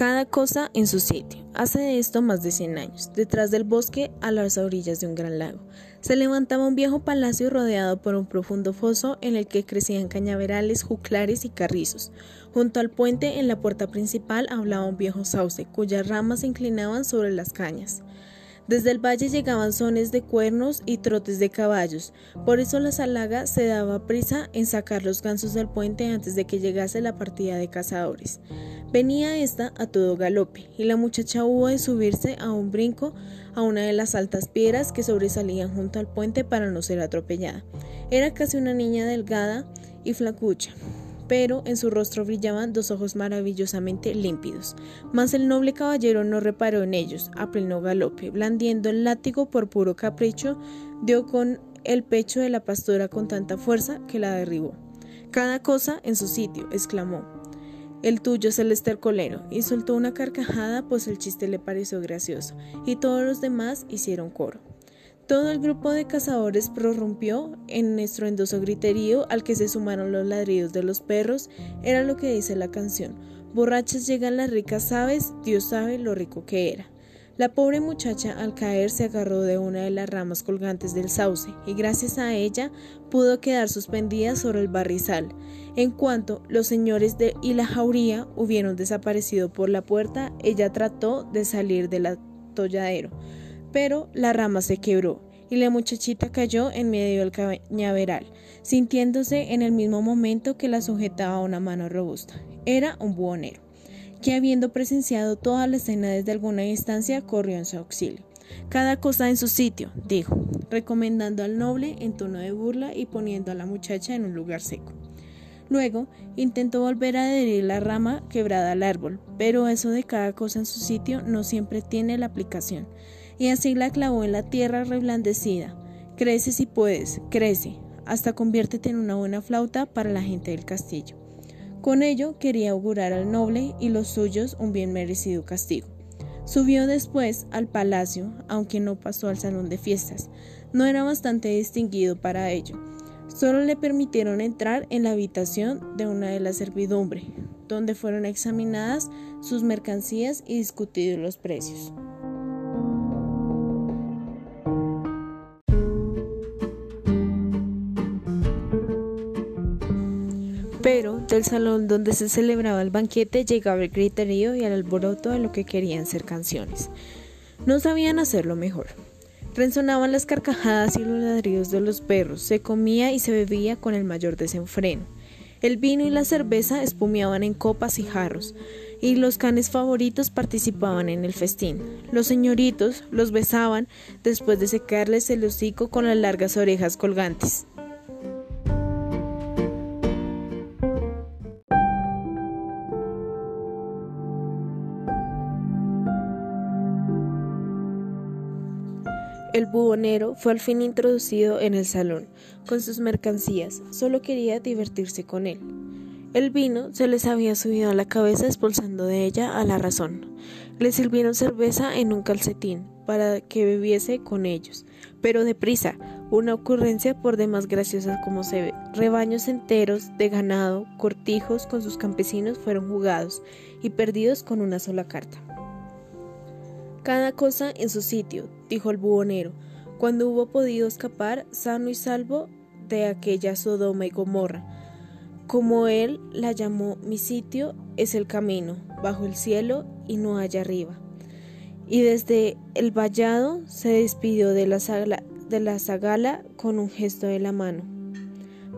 Cada cosa en su sitio. Hace esto más de 100 años, detrás del bosque, a las orillas de un gran lago, se levantaba un viejo palacio rodeado por un profundo foso en el que crecían cañaverales, juclares y carrizos. Junto al puente, en la puerta principal, hablaba un viejo sauce, cuyas ramas se inclinaban sobre las cañas. Desde el valle llegaban sones de cuernos y trotes de caballos, por eso la salaga se daba prisa en sacar los gansos del puente antes de que llegase la partida de cazadores. Venía esta a todo galope, y la muchacha hubo de subirse a un brinco a una de las altas piedras que sobresalían junto al puente para no ser atropellada. Era casi una niña delgada y flacucha, pero en su rostro brillaban dos ojos maravillosamente límpidos. Mas el noble caballero no reparó en ellos, a pleno galope, blandiendo el látigo por puro capricho, dio con el pecho de la pastora con tanta fuerza que la derribó. Cada cosa en su sitio, exclamó. El tuyo, Celeste el colero, y soltó una carcajada, pues el chiste le pareció gracioso, y todos los demás hicieron coro. Todo el grupo de cazadores prorrumpió en estruendoso griterío al que se sumaron los ladridos de los perros, era lo que dice la canción. Borrachas llegan las ricas aves, Dios sabe lo rico que era. La pobre muchacha al caer se agarró de una de las ramas colgantes del sauce y gracias a ella pudo quedar suspendida sobre el barrizal. En cuanto los señores de y la jauría hubieron desaparecido por la puerta, ella trató de salir del atolladero pero la rama se quebró y la muchachita cayó en medio del cañaveral, sintiéndose en el mismo momento que la sujetaba una mano robusta. Era un buhonero, que habiendo presenciado toda la escena desde alguna distancia, corrió en su auxilio. Cada cosa en su sitio, dijo, recomendando al noble en tono de burla y poniendo a la muchacha en un lugar seco. Luego intentó volver a adherir la rama quebrada al árbol, pero eso de cada cosa en su sitio no siempre tiene la aplicación y así la clavó en la tierra reblandecida. Crece si puedes, crece, hasta conviértete en una buena flauta para la gente del castillo. Con ello quería augurar al noble y los suyos un bien merecido castigo. Subió después al palacio, aunque no pasó al salón de fiestas. No era bastante distinguido para ello. Solo le permitieron entrar en la habitación de una de las servidumbre, donde fueron examinadas sus mercancías y discutidos los precios. Pero del salón donde se celebraba el banquete llegaba el griterío y el alboroto de lo que querían ser canciones. No sabían hacerlo mejor. Resonaban las carcajadas y los ladridos de los perros, se comía y se bebía con el mayor desenfreno. El vino y la cerveza espumeaban en copas y jarros, y los canes favoritos participaban en el festín. Los señoritos los besaban después de secarles el hocico con las largas orejas colgantes. El bubonero fue al fin introducido en el salón, con sus mercancías, solo quería divertirse con él. El vino se les había subido a la cabeza expulsando de ella a la razón. Le sirvieron cerveza en un calcetín para que bebiese con ellos, pero deprisa, una ocurrencia por demás graciosa como se ve. Rebaños enteros de ganado, cortijos con sus campesinos fueron jugados y perdidos con una sola carta. Cada cosa en su sitio, dijo el bubonero, cuando hubo podido escapar sano y salvo de aquella Sodoma y Gomorra. Como él la llamó, mi sitio es el camino, bajo el cielo y no allá arriba. Y desde el vallado se despidió de la, de la zagala con un gesto de la mano.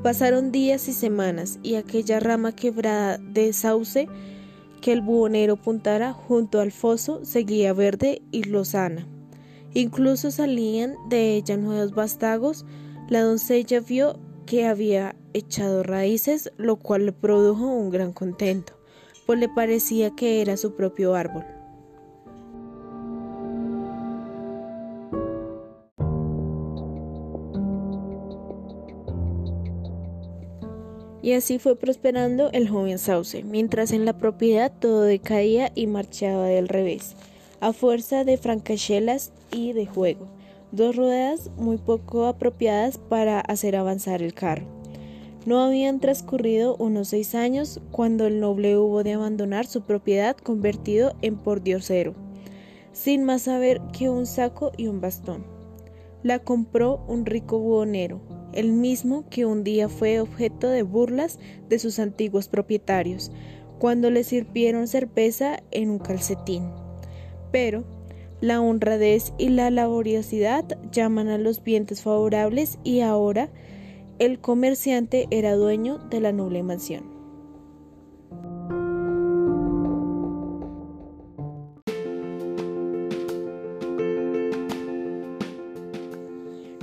Pasaron días y semanas y aquella rama quebrada de sauce que el buhonero puntara junto al foso seguía verde y lozana. Incluso salían de ella nuevos vástagos. La doncella vio que había echado raíces, lo cual le produjo un gran contento, pues le parecía que era su propio árbol. Y así fue prosperando el joven Sauce, mientras en la propiedad todo decaía y marchaba del revés, a fuerza de francachelas y de juego, dos ruedas muy poco apropiadas para hacer avanzar el carro. No habían transcurrido unos seis años cuando el noble hubo de abandonar su propiedad convertido en pordiosero, sin más saber que un saco y un bastón. La compró un rico buhonero, el mismo que un día fue objeto de burlas de sus antiguos propietarios, cuando le sirvieron cerveza en un calcetín. Pero la honradez y la laboriosidad llaman a los vientos favorables y ahora el comerciante era dueño de la noble mansión.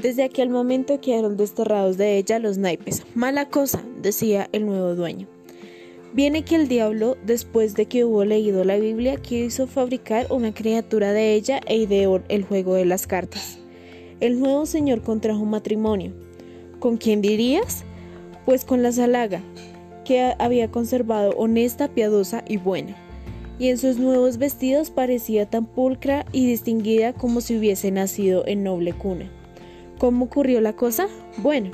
Desde aquel momento quedaron desterrados de ella los naipes. Mala cosa, decía el nuevo dueño. Viene que el diablo, después de que hubo leído la Biblia, quiso fabricar una criatura de ella e ideó el juego de las cartas. El nuevo señor contrajo matrimonio. ¿Con quién dirías? Pues con la Salaga, que había conservado honesta, piadosa y buena. Y en sus nuevos vestidos parecía tan pulcra y distinguida como si hubiese nacido en noble cuna. ¿Cómo ocurrió la cosa? Bueno,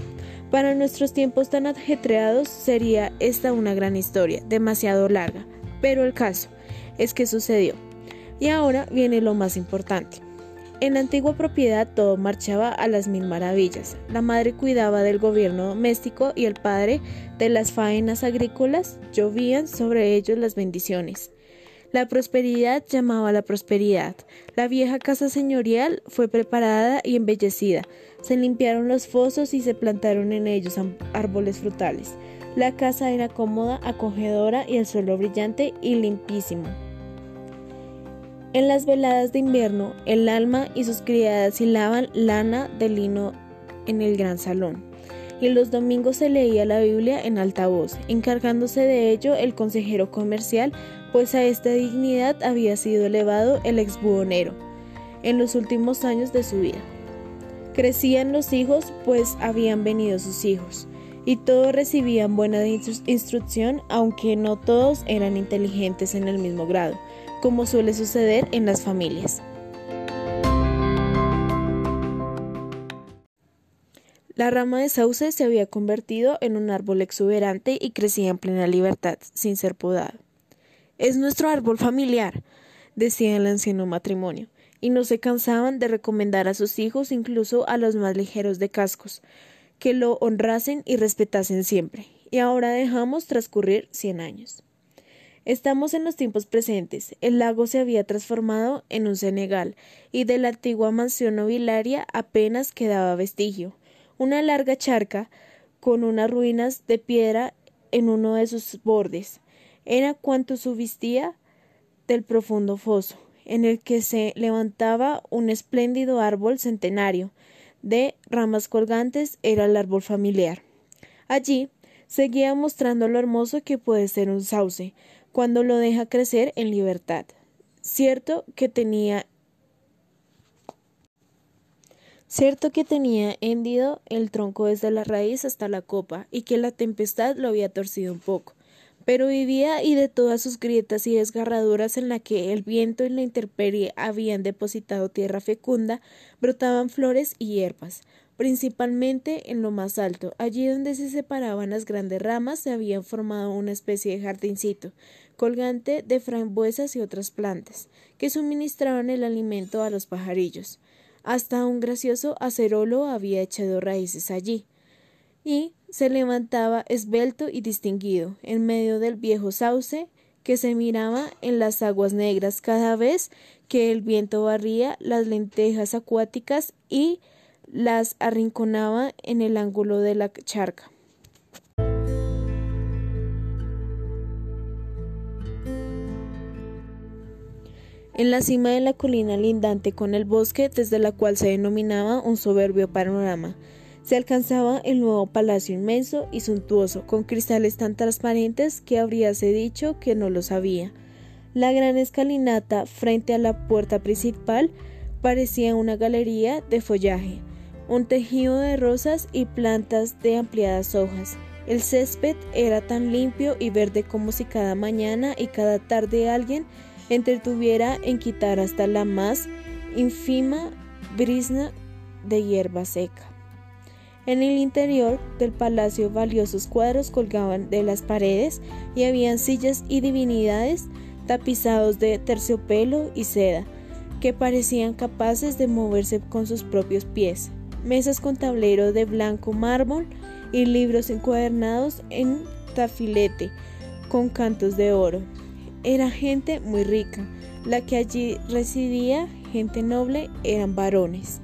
para nuestros tiempos tan ajetreados sería esta una gran historia, demasiado larga, pero el caso es que sucedió. Y ahora viene lo más importante. En la antigua propiedad todo marchaba a las mil maravillas. La madre cuidaba del gobierno doméstico y el padre de las faenas agrícolas. Llovían sobre ellos las bendiciones. La prosperidad llamaba a la prosperidad. La vieja casa señorial fue preparada y embellecida. Se limpiaron los fosos y se plantaron en ellos árboles frutales. La casa era cómoda, acogedora y el suelo brillante y limpísimo. En las veladas de invierno, el alma y sus criadas hilaban lana de lino en el gran salón. Y los domingos se leía la Biblia en alta voz, encargándose de ello el consejero comercial pues a esta dignidad había sido elevado el exbuhonero en los últimos años de su vida. Crecían los hijos, pues habían venido sus hijos, y todos recibían buena instrucción, aunque no todos eran inteligentes en el mismo grado, como suele suceder en las familias. La rama de sauce se había convertido en un árbol exuberante y crecía en plena libertad, sin ser podado. Es nuestro árbol familiar, decía el anciano matrimonio, y no se cansaban de recomendar a sus hijos, incluso a los más ligeros de cascos, que lo honrasen y respetasen siempre. Y ahora dejamos transcurrir cien años. Estamos en los tiempos presentes. El lago se había transformado en un Senegal, y de la antigua mansión nobiliaria apenas quedaba vestigio. Una larga charca, con unas ruinas de piedra en uno de sus bordes, era cuanto subsistía del profundo foso, en el que se levantaba un espléndido árbol centenario, de ramas colgantes era el árbol familiar. Allí seguía mostrando lo hermoso que puede ser un sauce, cuando lo deja crecer en libertad. Cierto que tenía Cierto que tenía hendido el tronco desde la raíz hasta la copa y que la tempestad lo había torcido un poco, pero vivía y de todas sus grietas y desgarraduras en la que el viento y la intemperie habían depositado tierra fecunda, brotaban flores y hierbas, principalmente en lo más alto, allí donde se separaban las grandes ramas se habían formado una especie de jardincito, colgante de frambuesas y otras plantas, que suministraban el alimento a los pajarillos. Hasta un gracioso acerolo había echado raíces allí, y se levantaba esbelto y distinguido en medio del viejo sauce que se miraba en las aguas negras cada vez que el viento barría las lentejas acuáticas y las arrinconaba en el ángulo de la charca. En la cima de la colina lindante con el bosque, desde la cual se denominaba un soberbio panorama, se alcanzaba el nuevo palacio inmenso y suntuoso, con cristales tan transparentes que habríase dicho que no lo sabía. La gran escalinata frente a la puerta principal parecía una galería de follaje, un tejido de rosas y plantas de ampliadas hojas. El césped era tan limpio y verde como si cada mañana y cada tarde alguien entretuviera en quitar hasta la más ínfima brisna de hierba seca. En el interior del palacio valiosos cuadros colgaban de las paredes y habían sillas y divinidades tapizados de terciopelo y seda, que parecían capaces de moverse con sus propios pies, mesas con tablero de blanco mármol y libros encuadernados en tafilete con cantos de oro. Era gente muy rica, la que allí residía, gente noble, eran varones.